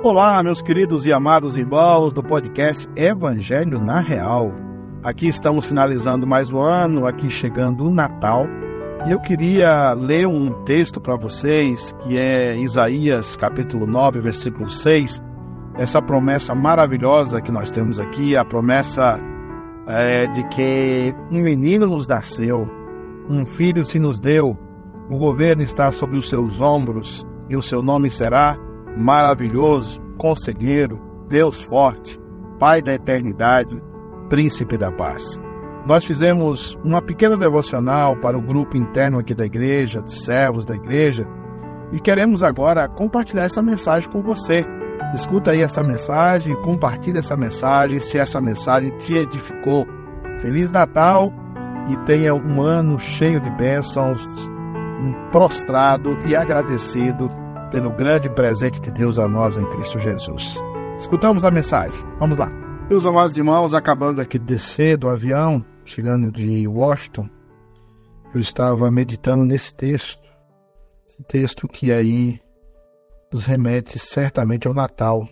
Olá, meus queridos e amados irmãos do podcast Evangelho na Real. Aqui estamos finalizando mais um ano, aqui chegando o Natal. E eu queria ler um texto para vocês, que é Isaías capítulo 9, versículo 6. Essa promessa maravilhosa que nós temos aqui, a promessa é, de que um menino nos nasceu, um filho se nos deu, o governo está sobre os seus ombros e o seu nome será maravilhoso, conselheiro, Deus forte, Pai da eternidade, Príncipe da paz. Nós fizemos uma pequena devocional para o grupo interno aqui da igreja, de servos da igreja, e queremos agora compartilhar essa mensagem com você. Escuta aí essa mensagem, compartilhe essa mensagem, se essa mensagem te edificou. Feliz Natal e tenha um ano cheio de bênçãos, prostrado e agradecido pelo grande presente de Deus a nós em Cristo Jesus. Escutamos a mensagem. Vamos lá. Meus amados irmãos, acabando aqui de descer do avião, chegando de Washington, eu estava meditando nesse texto. Esse texto que aí nos remete certamente ao Natal.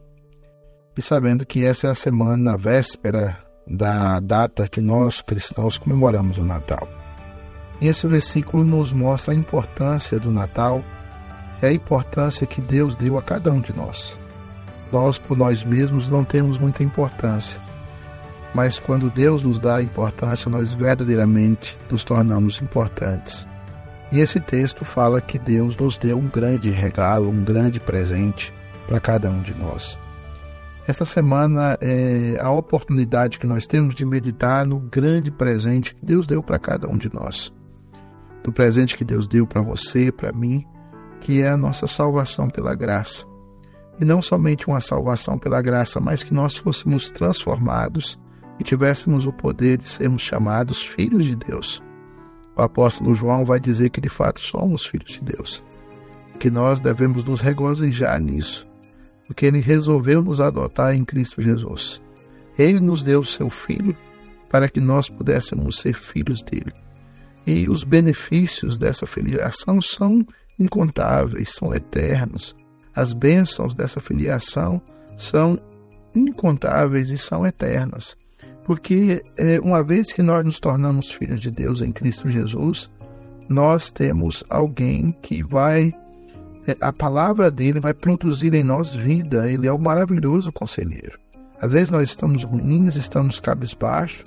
E sabendo que essa é a semana, a véspera da data que nós cristãos comemoramos o Natal. Esse versículo nos mostra a importância do Natal é a importância que Deus deu a cada um de nós. Nós, por nós mesmos, não temos muita importância, mas quando Deus nos dá importância, nós verdadeiramente nos tornamos importantes. E esse texto fala que Deus nos deu um grande regalo, um grande presente para cada um de nós. Esta semana é a oportunidade que nós temos de meditar no grande presente que Deus deu para cada um de nós. Do presente que Deus deu para você, para mim, que é a nossa salvação pela graça. E não somente uma salvação pela graça, mas que nós fôssemos transformados e tivéssemos o poder de sermos chamados filhos de Deus. O apóstolo João vai dizer que de fato somos filhos de Deus, que nós devemos nos regozijar nisso, porque ele resolveu nos adotar em Cristo Jesus. Ele nos deu o seu filho para que nós pudéssemos ser filhos dele. E os benefícios dessa filiação são incontáveis, são eternos. As bênçãos dessa filiação são incontáveis e são eternas. Porque é, uma vez que nós nos tornamos filhos de Deus em Cristo Jesus, nós temos alguém que vai, é, a palavra dele vai produzir em nós vida. Ele é o maravilhoso conselheiro. Às vezes nós estamos ruins, estamos cabisbaixo,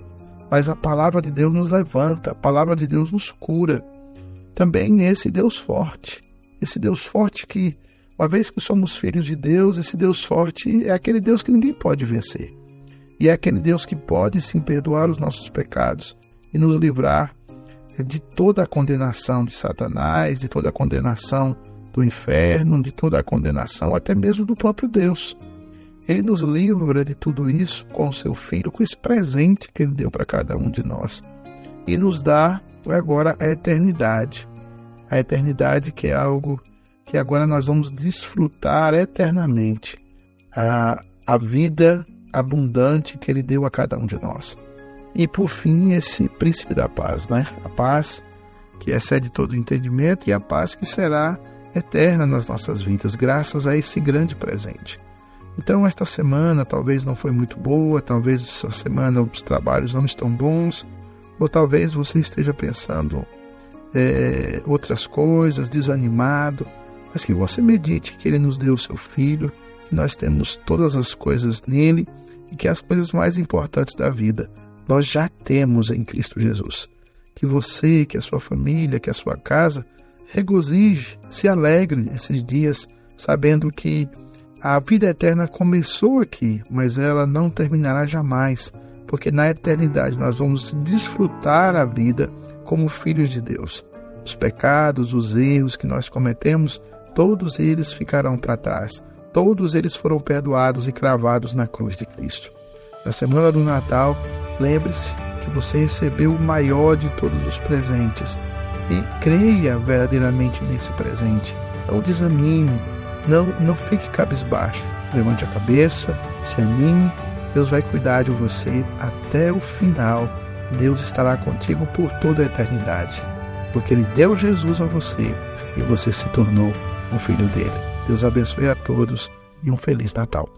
mas a palavra de Deus nos levanta, a palavra de Deus nos cura também nesse Deus forte. Esse Deus forte que, uma vez que somos filhos de Deus, esse Deus forte é aquele Deus que ninguém pode vencer. E é aquele Deus que pode sim perdoar os nossos pecados e nos livrar de toda a condenação de Satanás, de toda a condenação do inferno, de toda a condenação até mesmo do próprio Deus. Ele nos livra de tudo isso com o seu Filho, com esse presente que ele deu para cada um de nós. E nos dá agora a eternidade a eternidade, que é algo que agora nós vamos desfrutar eternamente. A, a vida abundante que Ele deu a cada um de nós. E por fim, esse príncipe da paz, né? A paz que excede todo o entendimento e a paz que será eterna nas nossas vidas, graças a esse grande presente. Então, esta semana talvez não foi muito boa, talvez essa semana os trabalhos não estão bons, ou talvez você esteja pensando, é, outras coisas, desanimado, mas que você medite que Ele nos deu o seu Filho, que nós temos todas as coisas nele e que as coisas mais importantes da vida nós já temos em Cristo Jesus. Que você, que a sua família, que a sua casa regozije, se alegre nesses dias, sabendo que a vida eterna começou aqui, mas ela não terminará jamais, porque na eternidade nós vamos desfrutar a vida como filhos de Deus. Os pecados, os erros que nós cometemos, todos eles ficarão para trás. Todos eles foram perdoados e cravados na cruz de Cristo. Na semana do Natal, lembre-se que você recebeu o maior de todos os presentes e creia verdadeiramente nesse presente. Não desanime, não, não fique cabisbaixo. Levante a cabeça, se anime, Deus vai cuidar de você até o final Deus estará contigo por toda a eternidade, porque Ele deu Jesus a você e você se tornou um filho dele. Deus abençoe a todos e um Feliz Natal.